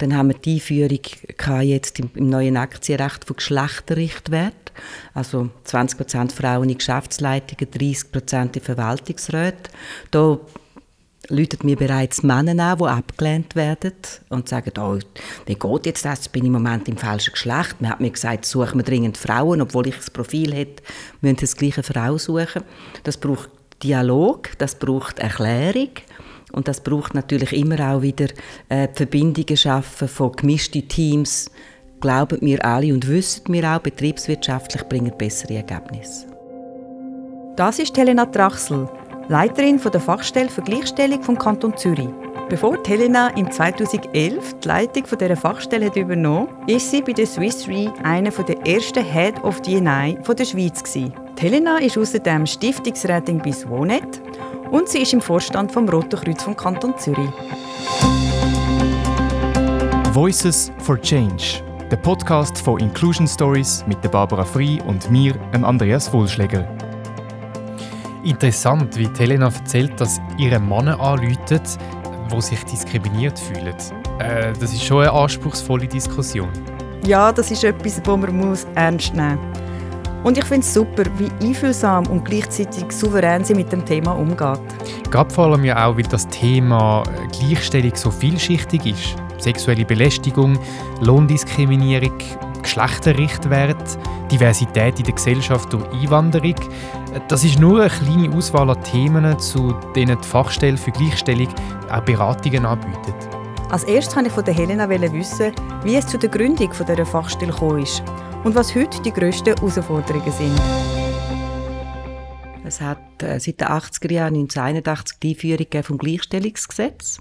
Dann haben wir die Einführung jetzt im, neuen Aktienrecht von Geschlechterrichtwert. Also 20% Frauen in Geschäftsleitungen, 30% in Verwaltungsräten. Da läutet mir bereits Männer an, die abgelehnt werden und sagen, oh, wie geht jetzt das? Ich bin im Moment im falschen Geschlecht. Man hat mir gesagt, suchen wir dringend Frauen, obwohl ich das Profil hätte, müssen das gleiche Frau suchen. Das braucht Dialog, das braucht Erklärung und das braucht natürlich immer auch wieder äh, Verbindungen schaffen von gemischten Teams. Glauben mir alle und wissen wir auch, betriebswirtschaftlich bringen bessere Ergebnisse. Das ist Helena Trachsel, Leiterin der Fachstelle für Gleichstellung vom Kanton Zürich. Bevor Helena im 2011 die Leitung dieser Fachstelle hat übernommen ist sie bei der Swiss Re eine der ersten Head of D&I der Schweiz. Helena ist außerdem Stiftungsrätin bei SWONET und sie ist im Vorstand vom Roten Kreuz vom Kanton Zürich. Voices for Change, der Podcast von Inclusion Stories mit der Barbara Frei und mir, Andreas Wohlschläger. Interessant, wie Helena erzählt, dass ihre Männer anläutet, wo sich diskriminiert fühlen. Äh, das ist schon eine anspruchsvolle Diskussion. Ja, das ist etwas, das man muss ernst nehmen muss. Und ich finde es super, wie einfühlsam und gleichzeitig souverän sie mit dem Thema umgeht. Gerade vor allem ja auch, weil das Thema Gleichstellung so vielschichtig ist. Sexuelle Belästigung, Lohndiskriminierung, Geschlechterrichtwert, Diversität in der Gesellschaft durch Einwanderung. Das ist nur eine kleine Auswahl an Themen, zu denen die Fachstelle für Gleichstellung auch Beratungen anbietet. Als erstes wollte ich von Helena wissen, wie es zu der Gründung dieser Fachstelle gekommen ist und was heute die grössten Herausforderungen sind. Es hat äh, seit den 80er Jahren 1981 die Einführung vom Gleichstellungsgesetz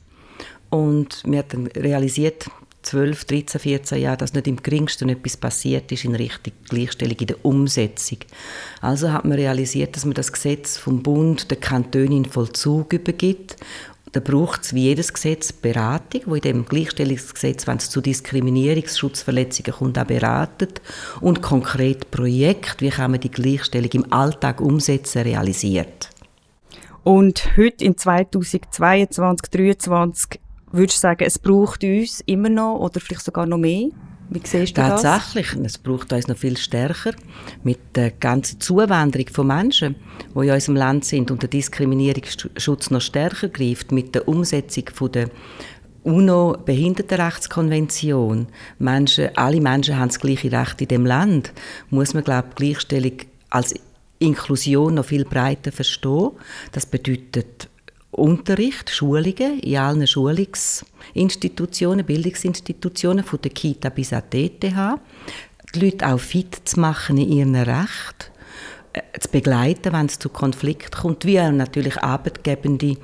und wir haben realisiert, 12, 13, 14 Jahren, dass nicht im geringsten etwas passiert ist in Richtung Gleichstellung in der Umsetzung. Also hat man realisiert, dass man das Gesetz vom Bund der Kantone in Vollzug übergibt da braucht es wie jedes Gesetz Beratung, wo in dem Gleichstellungsgesetz, wenn es zu Diskriminierungsschutzverletzungen kommt, auch beratet und konkret Projekt, wie kann man die Gleichstellung im Alltag umsetzen, realisiert. Und heute in 2022, 2023, würdest du sagen, es braucht uns immer noch oder vielleicht sogar noch mehr? Wie siehst du Tatsächlich, das? es braucht uns noch viel stärker mit der ganzen Zuwanderung von Menschen, die in unserem Land sind und der Diskriminierungsschutz noch stärker greift mit der Umsetzung von der UNO-Behindertenrechtskonvention. Menschen, alle Menschen haben das gleiche Recht in dem Land. Muss man, glaube ich, Gleichstellung als Inklusion noch viel breiter verstehen. Das bedeutet Unterricht, Schulungen in allen Schulungsinstitutionen, Bildungsinstitutionen, von der Kita bis an die ETH, die Leute auch fit zu machen in ihren Rechten, äh, zu begleiten, wenn es zu Konflikten kommt, wie auch natürlich Arbeitgebende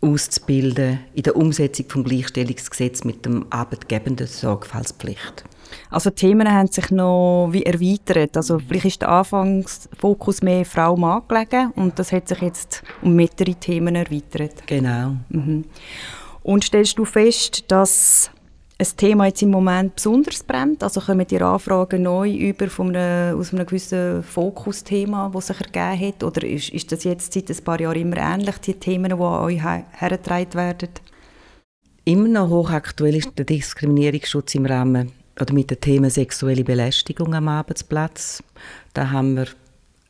auszubilden in der Umsetzung des Gleichstellungsgesetzes mit dem arbeitgebenden Sorgfaltspflicht. Also die Themen haben sich noch wie erweitert. Also vielleicht ist der Anfangsfokus mehr Frau-Mann gelegen und das hat sich jetzt um mehrere Themen erweitert. Genau. Mhm. Und stellst du fest, dass ein Thema jetzt im Moment besonders brennt? Also kommen die Anfragen neu über von einem, aus einem gewissen Fokusthema, das sich ergeben hat? Oder ist, ist das jetzt seit ein paar Jahren immer ähnlich, die Themen, die an euch hergetragen werden? Immer noch hochaktuell ist der Diskriminierungsschutz im Rahmen oder mit dem Thema sexuelle Belästigung am Arbeitsplatz. Da haben wir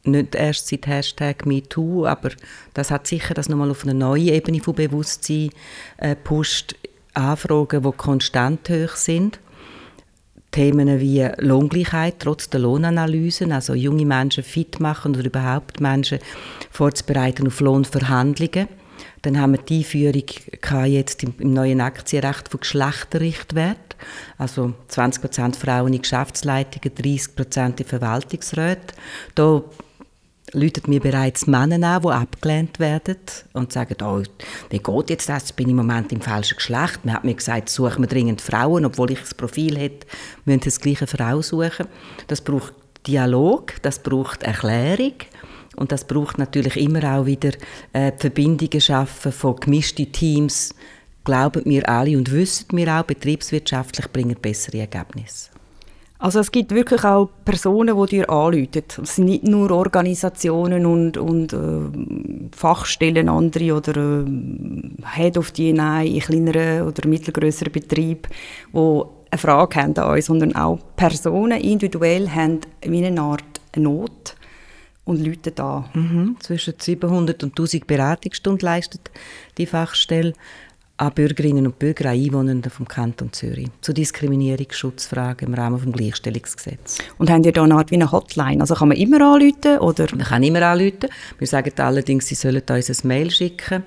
nicht erst seit Hashtag MeToo, aber das hat sicher das nochmal auf eine neue Ebene von Bewusstsein äh, pusht. Anfragen, die konstant hoch sind. Themen wie Lohngleichheit trotz der Lohnanalysen, also junge Menschen fit machen oder überhaupt Menschen vorzubereiten auf Lohnverhandlungen. Dann haben wir die Einführung jetzt im, im neuen Aktienrecht von Geschlechterrichtwert. Also 20% Frauen in Geschäftsleitungen, 30% in Verwaltungsräten. Da läutet mir bereits Männer an, die abgelehnt werden und sagen, oh, wie geht jetzt das? Ich bin im Moment im falschen Geschlecht. Man hat mir gesagt, suchen wir dringend Frauen, obwohl ich das Profil hätte, müssen das gleiche Frau suchen. Das braucht Dialog, das braucht Erklärung und das braucht natürlich immer auch wieder äh, Verbindungen schaffen von gemischten Teams. Glauben mir alle und wissen mir auch, betriebswirtschaftlich bringen bessere Ergebnisse. Also es gibt wirklich auch Personen, die dir anrufen. Es sind nicht nur Organisationen und, und äh, Fachstellen andere oder äh, Head of DNA in kleineren oder mittelgrößeren Betrieben, die eine Frage haben an uns, sondern auch Personen individuell haben wie eine Art Not und Leute da. Mhm. Zwischen 700 und 1000 Beratungsstunden leistet die Fachstelle an Bürgerinnen und Bürger, an Einwohnenden vom Kanton Zürich zu Diskriminierungsschutzfragen im Rahmen des Gleichstellungsgesetzes. Und haben ihr da eine Art wie eine Hotline? Also kann man immer anrufen oder? Man kann immer anrufen. Wir sagen allerdings, sie sollen uns ein Mail schicken.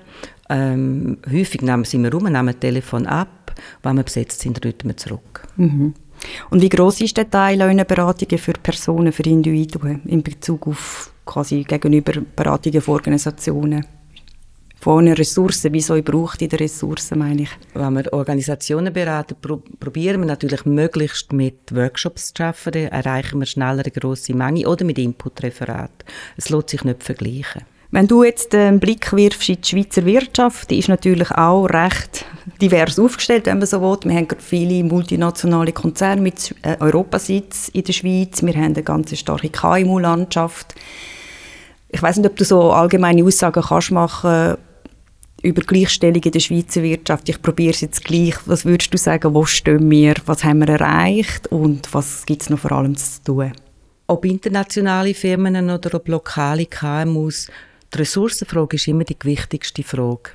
Ähm, häufig nehmen sie immer rum, nehmen das Telefon ab. Wenn wir besetzt sind, rufen wir zurück. Mhm. Und wie groß ist der Teil eurer Beratungen für Personen, für Individuen in Bezug auf quasi gegenüber Beratungen von Organisationen? von Ressourcen, wie so braucht in den Ressourcen, meine ich. Wenn wir Organisationen beraten, pro probieren wir natürlich möglichst mit Workshops zu arbeiten, erreichen wir schneller eine grosse Menge oder mit Inputreferat. Es lohnt sich nicht vergleichen. Wenn du jetzt einen Blick wirfst in die Schweizer Wirtschaft, die ist natürlich auch recht divers aufgestellt, wenn man so will. Wir haben viele multinationale Konzerne mit äh, Europasitz in der Schweiz. Wir haben eine ganz starke KMU-Landschaft. Ich weiß nicht, ob du so allgemeine Aussagen kannst machen über Gleichstellung in der Schweizer Wirtschaft. Ich probiere es jetzt gleich. Was würdest du sagen, wo stehen wir, was haben wir erreicht und was gibt es noch vor allem zu tun? Ob internationale Firmen oder ob lokale KMUs, die Ressourcenfrage ist immer die wichtigste Frage.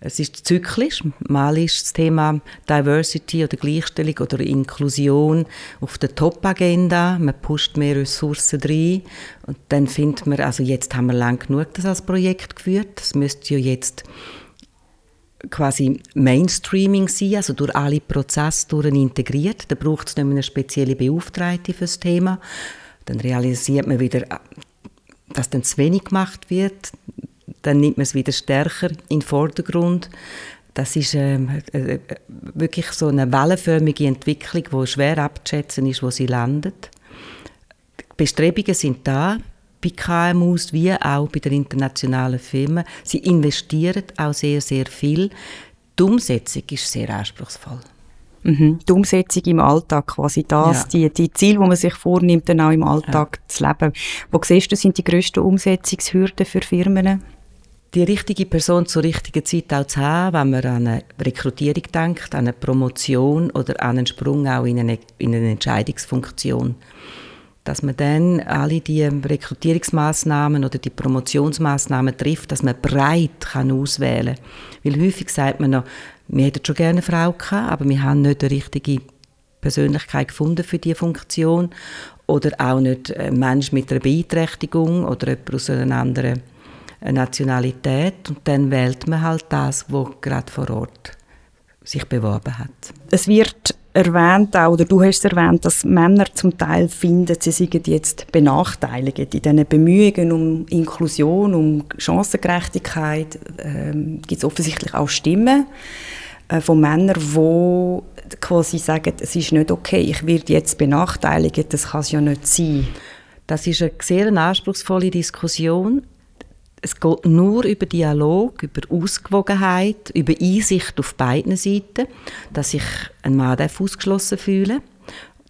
Es ist zyklisch. Mal ist das Thema Diversity oder Gleichstellung oder Inklusion auf der Top-Agenda. Man pusht mehr Ressourcen rein. Und dann findet man, also jetzt haben wir lang genug das als Projekt geführt. Das müsste ja jetzt quasi Mainstreaming sein, also durch alle Prozesse integriert. Da braucht es nicht mehr eine spezielle Beauftragte für das Thema. Dann realisiert man wieder, dass dann zu wenig gemacht wird. Dann nimmt man es wieder stärker in den Vordergrund. Das ist ähm, äh, wirklich so eine wellenförmige Entwicklung, die schwer abzuschätzen ist, wo sie landet. Die Bestrebungen sind da, bei KMUs wie auch bei den internationalen Firmen. Sie investieren auch sehr, sehr viel. Die Umsetzung ist sehr anspruchsvoll. Mhm. Die Umsetzung im Alltag, quasi das, ja. die, die Ziele, die man sich vornimmt, dann auch im Alltag ja. zu leben. Wo siehst du, sind die grössten Umsetzungshürden für Firmen? Die richtige Person zur richtigen Zeit auch zu haben, wenn man an eine Rekrutierung denkt, an eine Promotion oder an einen Sprung auch in eine, in eine Entscheidungsfunktion dass man dann alle die Rekrutierungsmaßnahmen oder die Promotionsmaßnahmen trifft, dass man breit kann auswählen kann. Weil häufig sagt man noch, wir hätten schon gerne eine Frau gehabt, aber wir haben nicht die richtige Persönlichkeit gefunden für diese Funktion oder auch nicht ein Mensch mit einer Beeinträchtigung oder jemand aus einer anderen Nationalität und dann wählt man halt das, was gerade vor Ort sich beworben hat. Es wird erwähnt, auch, oder du hast es erwähnt, dass Männer zum Teil finden, sie seien jetzt benachteiligt in diesen Bemühungen um Inklusion, um Chancengerechtigkeit. Ähm, gibt es offensichtlich auch Stimmen äh, von Männern, die quasi sagen, es ist nicht okay, ich werde jetzt benachteiligt, das kann es ja nicht sein. Das ist eine sehr anspruchsvolle Diskussion es geht nur über Dialog, über Ausgewogenheit, über Einsicht auf beiden Seiten, dass sich ein Mann ausgeschlossen fühlen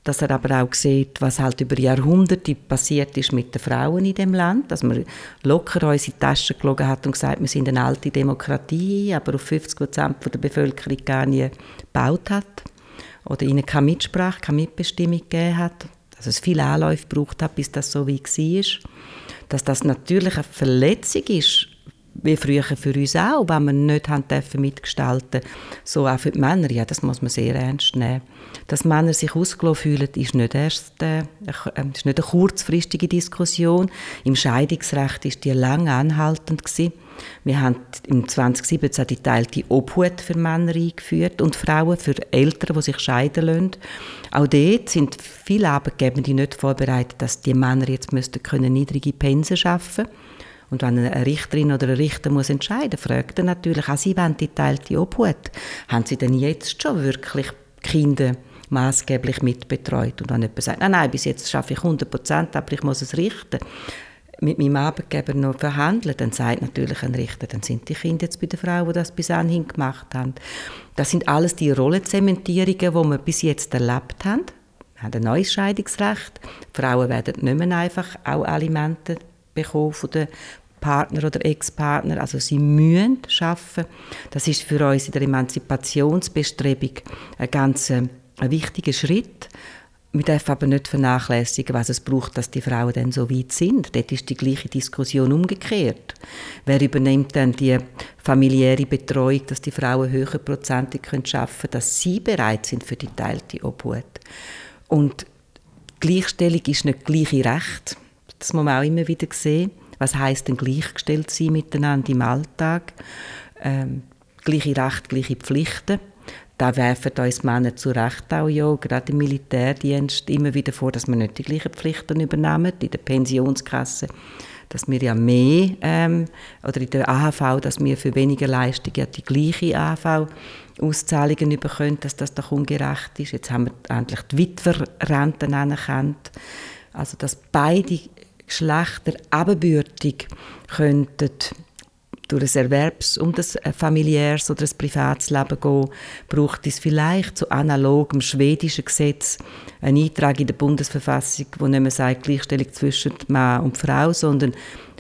dass er aber auch sieht, was halt über Jahrhunderte passiert ist mit den Frauen in dem Land, dass man locker uns in die Tasche gelogen hat und gesagt, wir sind eine alte Demokratie, aber auf 50 Prozent der Bevölkerung gar nie gebaut hat oder ihnen keine Mitsprache, keine Mitbestimmung gegeben hat, dass es viele Anläufe gebraucht hat, bis das so wie war dass das natürlich eine Verletzung ist, wie früher für uns auch, wenn wir nicht haben dürfen mitgestalten so auch für die Männer, ja, das muss man sehr ernst nehmen. Dass Männer sich ausgelassen fühlen, ist nicht erst äh, ist nicht eine kurzfristige Diskussion. Im Scheidungsrecht ist die lange anhaltend gewesen. Wir haben im 2017 die teilte Obhut für Männer eingeführt und Frauen für Eltern, die sich scheiden lassen. Auch dort sind viele Arbeitgeber nicht vorbereitet, dass die Männer jetzt müssten können niedrige Pensen schaffen und wenn eine Richterin oder ein Richter muss entscheiden, fragt er natürlich, auch sie wollen die teilte Obhut. Haben sie denn jetzt schon wirklich Kinder maßgeblich mitbetreut? Und wenn jemand sagt, nein, nein, bis jetzt schaffe ich 100 Prozent, aber ich muss es richten, mit meinem Arbeitgeber noch verhandeln, dann sagt natürlich ein Richter, dann sind die Kinder jetzt bei der Frau, die das bis anhin gemacht haben. Das sind alles die Rollenzementierungen, die wir bis jetzt erlebt haben. haben ein neues Scheidungsrecht. Frauen werden nicht mehr einfach auch Alimente bekommen von den Partner oder Ex-Partner. Also sie müssen arbeiten. Das ist für uns in der Emanzipationsbestrebung ein ganz äh, ein wichtiger Schritt. Wir dürfen aber nicht vernachlässigen, was es braucht, dass die Frauen dann so weit sind. Dort ist die gleiche Diskussion umgekehrt. Wer übernimmt dann die familiäre Betreuung, dass die Frauen höher prozentig arbeiten können, dass sie bereit sind für die teilte Obhut. Und Gleichstellung ist nicht gleiche Recht. Das muss man auch immer wieder sehen. Was heißt denn gleichgestellt sein miteinander im Alltag? Ähm, gleiche Rechte, gleiche Pflichten. Da werfen uns Männer zu Recht auch ja, gerade im Militärdienst, immer wieder vor, dass wir nicht die gleichen Pflichten übernehmen. In der Pensionskasse, dass wir ja mehr, ähm, oder in der AHV, dass wir für weniger Leistung ja die gleiche AHV-Auszahlungen bekommen, dass das doch ungerecht ist. Jetzt haben wir endlich die Witwerrenten anerkannt. Also, dass beide Geschlechter ebenbürtig könnten durch ein Erwerbs- und ein familiäres oder ein privates Leben gehen, braucht es vielleicht zu analogem schwedischen Gesetz einen Eintrag in der Bundesverfassung, wo nicht mehr sagt Gleichstellung zwischen Mann und Frau, sondern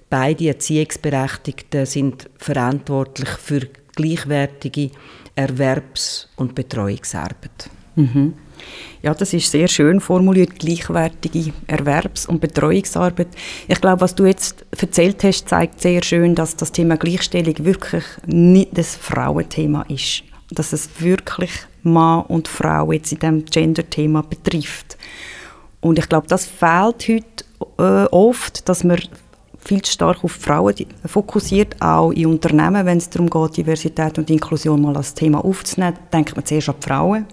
beide Erziehungsberechtigten sind verantwortlich für gleichwertige Erwerbs- und Betreuungsarbeit. Mhm. Ja, das ist sehr schön formuliert, gleichwertige Erwerbs- und Betreuungsarbeit. Ich glaube, was du jetzt erzählt hast, zeigt sehr schön, dass das Thema Gleichstellung wirklich nicht das Frauenthema ist. Dass es wirklich Mann und Frau jetzt in diesem Gender-Thema betrifft. Und ich glaube, das fehlt heute äh, oft, dass man viel zu stark auf Frauen fokussiert, auch in Unternehmen, wenn es darum geht, Diversität und Inklusion mal als Thema aufzunehmen, denkt man zuerst an die Frauen.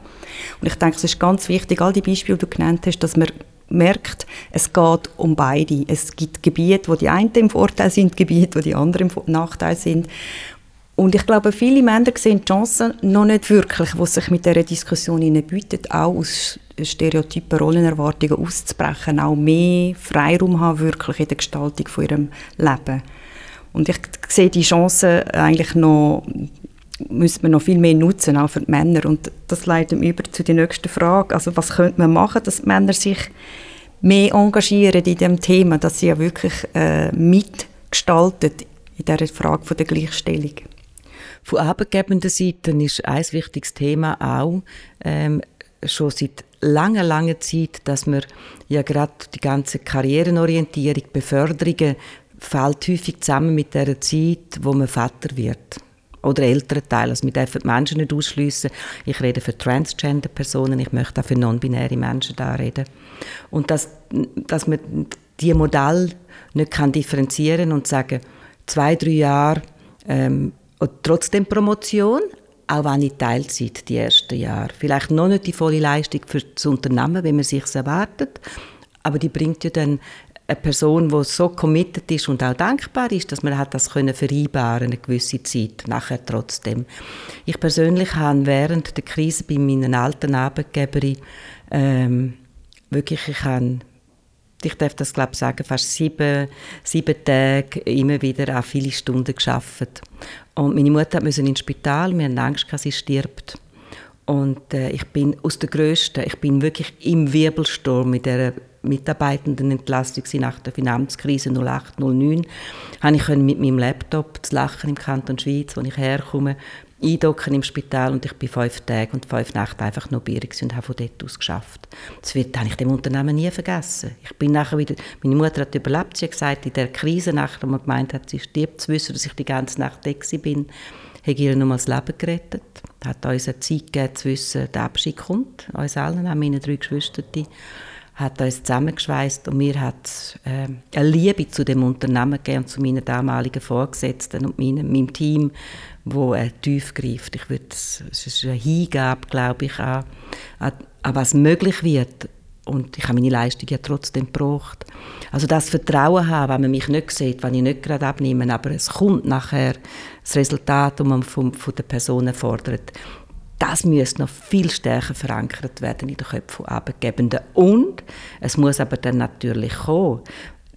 Und ich denke, es ist ganz wichtig, all die Beispiele, die du genannt hast, dass man merkt, es geht um beide. Es gibt Gebiete, wo die einen im Vorteil sind, Gebiete, wo die anderen im Nachteil sind. Und ich glaube, viele Männer sehen die Chancen noch nicht wirklich, die sich mit dieser Diskussion bietet, auch aus stereotypen Rollenerwartungen auszubrechen, auch mehr Freiraum haben wirklich in der Gestaltung von ihrem Leben. Und ich sehe die Chancen eigentlich noch müsste man noch viel mehr nutzen, auch für die Männer. Und das leitet mich über zu der nächsten Frage. Also was könnte man machen, dass die Männer sich mehr engagieren in dem Thema, dass sie ja wirklich äh, mitgestalten in dieser Frage von der Gleichstellung? Von arbeitgebender Seite ist ein wichtiges Thema auch ähm, schon seit langer, langer Zeit, dass man ja gerade die ganze Karrierenorientierung, Beförderungen fällt häufig zusammen mit der Zeit, wo man Vater wird oder älteren Teil. Also wir dürfen die Menschen nicht ausschliessen. Ich rede für Transgender-Personen, ich möchte auch für non-binäre Menschen da reden. Und dass, dass man diese Modell nicht kann differenzieren und sagen, zwei, drei Jahre ähm, trotzdem Promotion, auch wenn ich Teilzeit die ersten Jahre. Vielleicht noch nicht die volle Leistung für das Unternehmen, wie man sich erwartet, aber die bringt ja dann eine Person, die so committed ist und auch dankbar ist, dass man hat das können vereinbaren eine gewisse Zeit nachher trotzdem. Ich persönlich habe während der Krise bei meinen alten Arbeitgebern ähm, wirklich, ich habe ich darf das glaube ich sagen, fast sieben, sieben Tage immer wieder auch viele Stunden geschafft. Und meine Mutter musste ins Spital, wir hatten Angst, dass sie stirbt. Und äh, ich bin aus der Größten, ich bin wirklich im Wirbelsturm mit der Mitarbeitendenentlastung nach der Finanzkrise 08, 09, habe ich mit meinem Laptop zu lachen im Kanton Schweiz, wo ich herkomme, eindocken im Spital und ich bin fünf Tage und fünf Nächte einfach noch bei und habe von dort aus geschafft. Das wird habe ich dem Unternehmen nie vergessen. Ich bin nachher wieder, meine Mutter hat überlebt, sie hat gesagt, in der Krise nachher, wo man gemeint hat, sie stirbt, zu wissen, dass ich die ganze Nacht weg bin, ich ihr nochmal das Leben gerettet. Hat uns eine Zeit gegeben, zu wissen, der Abschied kommt, uns allen, auch meine drei Geschwister hat uns zusammengeschweißt und mir hat äh, eine Liebe zu dem Unternehmen gegeben und zu meinen damaligen Vorgesetzten und meinem, meinem Team, wo äh, tief greift. Ich würde, es ist eine Hingabe, glaube ich, an, an, an, was möglich wird. Und ich habe meine Leistung ja trotzdem gebraucht. Also das Vertrauen haben, wenn man mich nicht sieht, wenn ich nicht gerade abnehme, aber es kommt nachher das Resultat, das man von, von der Person fordert das müsste noch viel stärker verankert werden in den Köpfen von Arbeitgebenden. Und es muss aber dann natürlich kommen,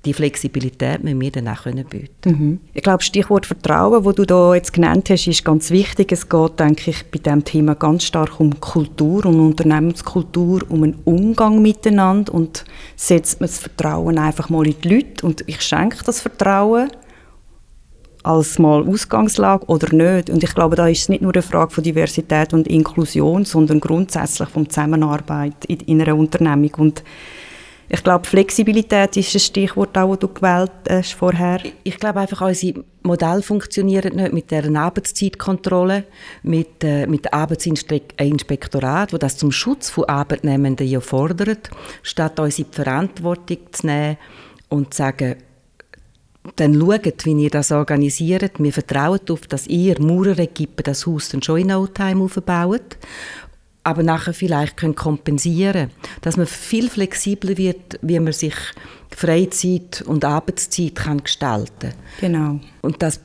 die Flexibilität müssen wir dann auch bieten mhm. Ich glaube, Stichwort Vertrauen, das du da jetzt genannt hast, ist ganz wichtig. Es geht, denke ich, bei diesem Thema ganz stark um Kultur, um Unternehmenskultur, um einen Umgang miteinander und setzt man das Vertrauen einfach mal in die Leute und ich schenke das Vertrauen als mal Ausgangslage oder nicht. Und ich glaube, da ist es nicht nur eine Frage von Diversität und Inklusion, sondern grundsätzlich von Zusammenarbeit in, in einer Unternehmung. Und ich glaube, Flexibilität ist ein Stichwort, auch, das du gewählt hast vorher. Ich glaube einfach, unsere Modelle funktionieren nicht mit der Arbeitszeitkontrolle, mit, äh, mit Arbeitsinspektorat, wo das zum Schutz von Arbeitnehmenden ja fordert, statt uns in die Verantwortung zu nehmen und zu sagen, dann schaut, wie ihr das organisiert. Wir vertrauen darauf, dass ihr Maurerequipe das Haus dann schon in No Time aufbaut, aber nachher vielleicht können kompensieren dass man viel flexibler wird, wie man sich Freizeit und Arbeitszeit kann gestalten Genau. Und das,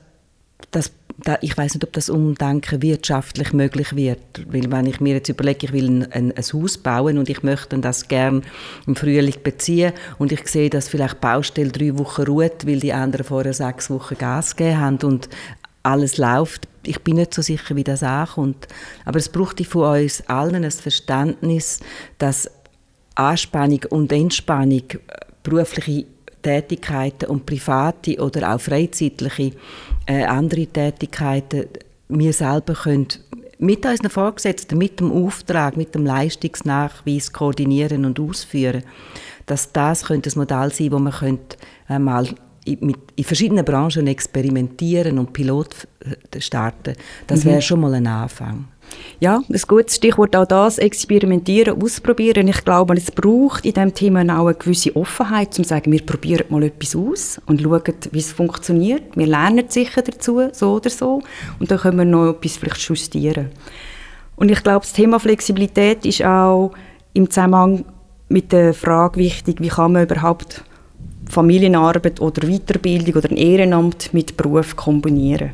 das da, ich weiß nicht, ob das Umdenken wirtschaftlich möglich wird. Weil wenn ich mir jetzt überlege, ich will ein, ein, ein Haus bauen und ich möchte das gerne im Frühling beziehen und ich sehe, dass vielleicht Baustelle drei Wochen ruht, weil die anderen vorher sechs Wochen Gas gegeben haben und alles läuft. Ich bin nicht so sicher, wie das ankommt. Aber es braucht von uns allen ein Verständnis, dass Anspannung und Entspannung berufliche Tätigkeiten und private oder auch freizeitliche äh, andere Tätigkeiten wir selber können mit unseren Vorgesetzten, mit dem Auftrag, mit dem Leistungsnachweis koordinieren und ausführen, dass das könnte ein Modell sein, wo man könnte einmal in, verschiedenen Branchen experimentieren und Pilot äh, starten. Das mhm. wäre schon mal ein Anfang. Ja, ein gutes Stichwort auch das, experimentieren, ausprobieren. Ich glaube, es braucht in diesem Thema auch eine gewisse Offenheit, um zu sagen, wir probieren mal etwas aus und schauen, wie es funktioniert. Wir lernen sicher dazu, so oder so, und dann können wir noch etwas vielleicht justieren. Und ich glaube, das Thema Flexibilität ist auch im Zusammenhang mit der Frage wichtig, wie kann man überhaupt Familienarbeit oder Weiterbildung oder ein Ehrenamt mit Beruf kombinieren.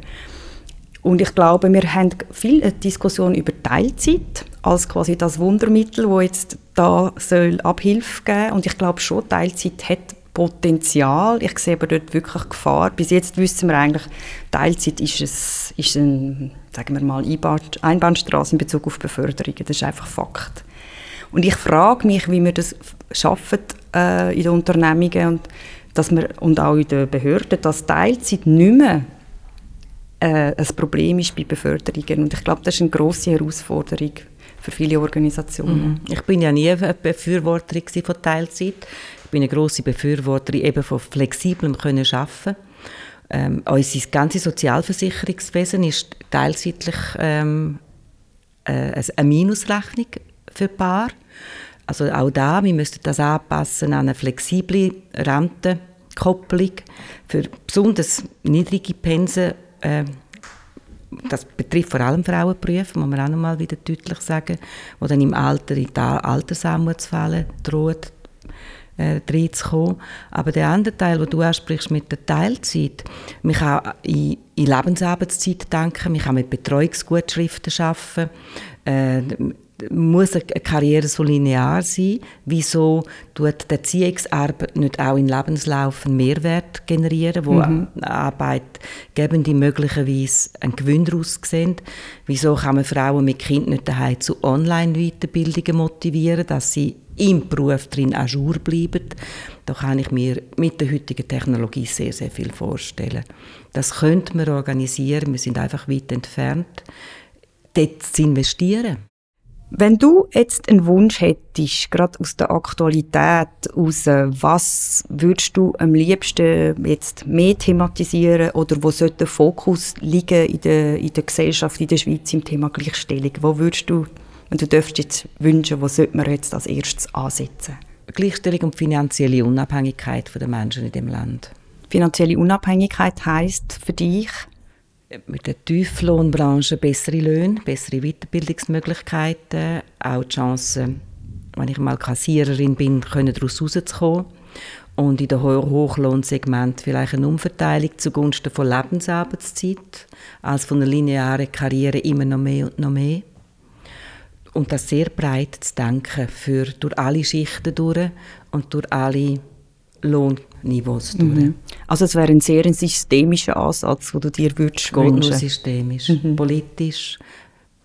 Und ich glaube, wir haben viel Diskussion über Teilzeit als quasi das Wundermittel, wo jetzt da soll Abhilfe geben. Und ich glaube schon, Teilzeit hat Potenzial. Ich sehe aber dort wirklich Gefahr. Bis jetzt wissen wir eigentlich, Teilzeit ist, es, ist ein, sagen wir mal, Einbahnstraße in Bezug auf Beförderung. Das ist einfach Fakt. Und ich frage mich, wie wir das schaffen äh, in den Unternehmungen und, dass wir, und auch in den Behörden, dass Teilzeit nicht mehr äh, ein Problem ist bei Beförderungen. Und ich glaube, das ist eine grosse Herausforderung für viele Organisationen. Mhm. Ich bin ja nie eine Befürworterin von Teilzeit. Ich bin eine grosse Befürworterin eben von flexiblem können arbeiten. Ähm, unser ganzes Sozialversicherungswesen ist teilzeitlich ähm, äh, eine Minusrechnung für Paar. Also auch da, wir müssten das anpassen an eine flexible Rentenkopplung für besonders niedrige Pensen äh, das betrifft vor allem Frauenberufe, muss man auch noch mal wieder deutlich sagen, wo dann im Alter in die Altersarmutsfälle droht, äh, reinzukommen. Aber der andere Teil, den du ansprichst mit der Teilzeit, man kann in, in Lebensarbeitszeit denken, man kann mit Betreuungsgutschriften arbeiten, äh, muss eine Karriere so linear sein? Wieso tut die Erziehungsarbeit nicht auch im Lebenslauf einen Mehrwert generieren, wo mhm. Arbeitgebende möglicherweise einen Gewinn daraus sehen? Wieso kann man Frauen mit Kindern nicht daheim zu Online-Weiterbildungen motivieren, dass sie im Beruf drin ajour bleiben? Da kann ich mir mit der heutigen Technologie sehr, sehr viel vorstellen. Das könnte man organisieren, wir sind einfach weit entfernt, dort zu investieren. Wenn du jetzt einen Wunsch hättest, gerade aus der Aktualität aus, was würdest du am liebsten jetzt mehr thematisieren oder wo sollte der Fokus liegen in der, in der Gesellschaft in der Schweiz im Thema Gleichstellung? Wo würdest du, wenn du dürftest jetzt wünschen, wo sollte man jetzt als erstes ansetzen? Gleichstellung und finanzielle Unabhängigkeit der Menschen in dem Land. Finanzielle Unabhängigkeit heißt für dich? Mit der Tieflohnbranche bessere Löhne, bessere Weiterbildungsmöglichkeiten, auch die Chance, wenn ich mal Kassiererin bin, können daraus rauszukommen. Und in dem Hochlohnsegment vielleicht eine Umverteilung zugunsten von Lebensarbeitszeit als von einer linearen Karriere immer noch mehr und noch mehr. Und das sehr breit zu denken, für durch alle Schichten durch und durch alle Durch. Mhm. Also es wäre ein sehr systemischer Ansatz, den du dir würdest wünschen. Nur systemisch, mhm. politisch,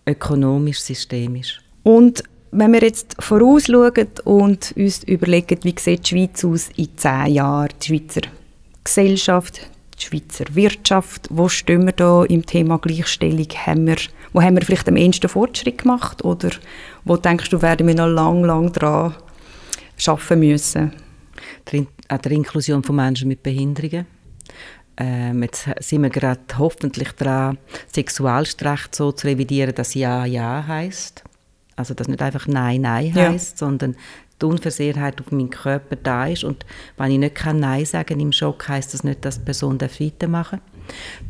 ökonomisch, systemisch. Und wenn wir jetzt vorausschauen und uns überlegen, wie sieht die Schweiz aus in zehn Jahren, die Schweizer Gesellschaft, die Schweizer Wirtschaft, wo stehen wir da im Thema Gleichstellung? Haben wir, wo haben wir vielleicht am ehesten Fortschritt gemacht oder wo denkst du, werden wir noch lang, lang dran arbeiten müssen? An der Inklusion von Menschen mit Behinderungen. Ähm, jetzt sind wir gerade hoffentlich dran, Sexualrecht so zu revidieren, dass Ja, Ja heißt. Also, dass nicht einfach Nein, Nein heißt, ja. sondern die Unversehrtheit auf meinem Körper da ist. Und wenn ich nicht kann Nein sagen im Schock, heißt das nicht, dass die Person weitermachen darf.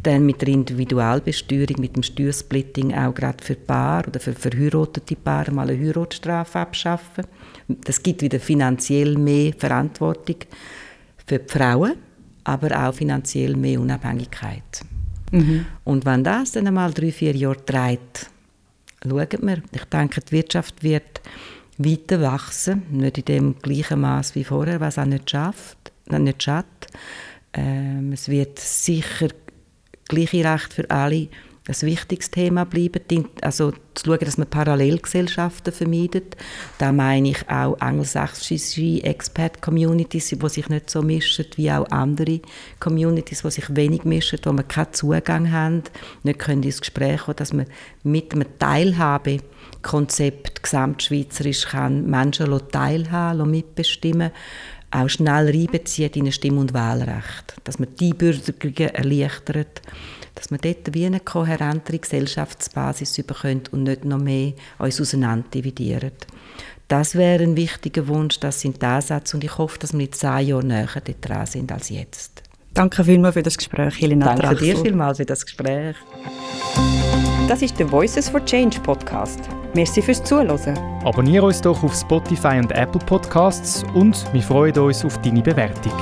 Dann mit der Individualbesteuerung, mit dem Steuersplitting auch gerade für Paar oder für verheiratete Paare mal eine Heiratsstrafe abschaffen. Das gibt wieder finanziell mehr Verantwortung für die Frauen, aber auch finanziell mehr Unabhängigkeit. Mhm. Und wenn das dann einmal drei, vier Jahre trägt, schauen wir. Ich denke, die Wirtschaft wird weiter wachsen, nicht in dem gleichen Maß wie vorher, was auch nicht schafft, nicht schafft. Ähm, es wird sicher gleiche Recht für alle ein wichtiges Thema bleiben, also zu schauen, dass man Parallelgesellschaften vermeidet. Da meine ich auch angelsächsische Expert-Communities, die sich nicht so mischen wie auch andere Communities, die sich wenig mischen, wo man keinen Zugang haben, nicht können ins Gespräch kommen, dass man mit einem Teilhabe Konzept gesamtschweizerisch kann Menschen teilhaben, mitbestimmen, auch schnell reinbezieht in ein Stimm- und Wahlrecht, dass man die Bürgerungen erleichtert dass wir dort wie eine kohärentere Gesellschaftsbasis bekommen und nicht noch mehr uns auseinander dividieren. Das wäre ein wichtiger Wunsch, das sind die Ansätze und ich hoffe, dass wir in zehn Jahren näher dran sind als jetzt. Danke vielmals für das Gespräch, Helena Danke Drachsel. dir vielmals für das Gespräch. Das ist der Voices for Change Podcast. Merci fürs Zuhören. Abonniere uns doch auf Spotify und Apple Podcasts und wir freuen uns auf deine Bewertung.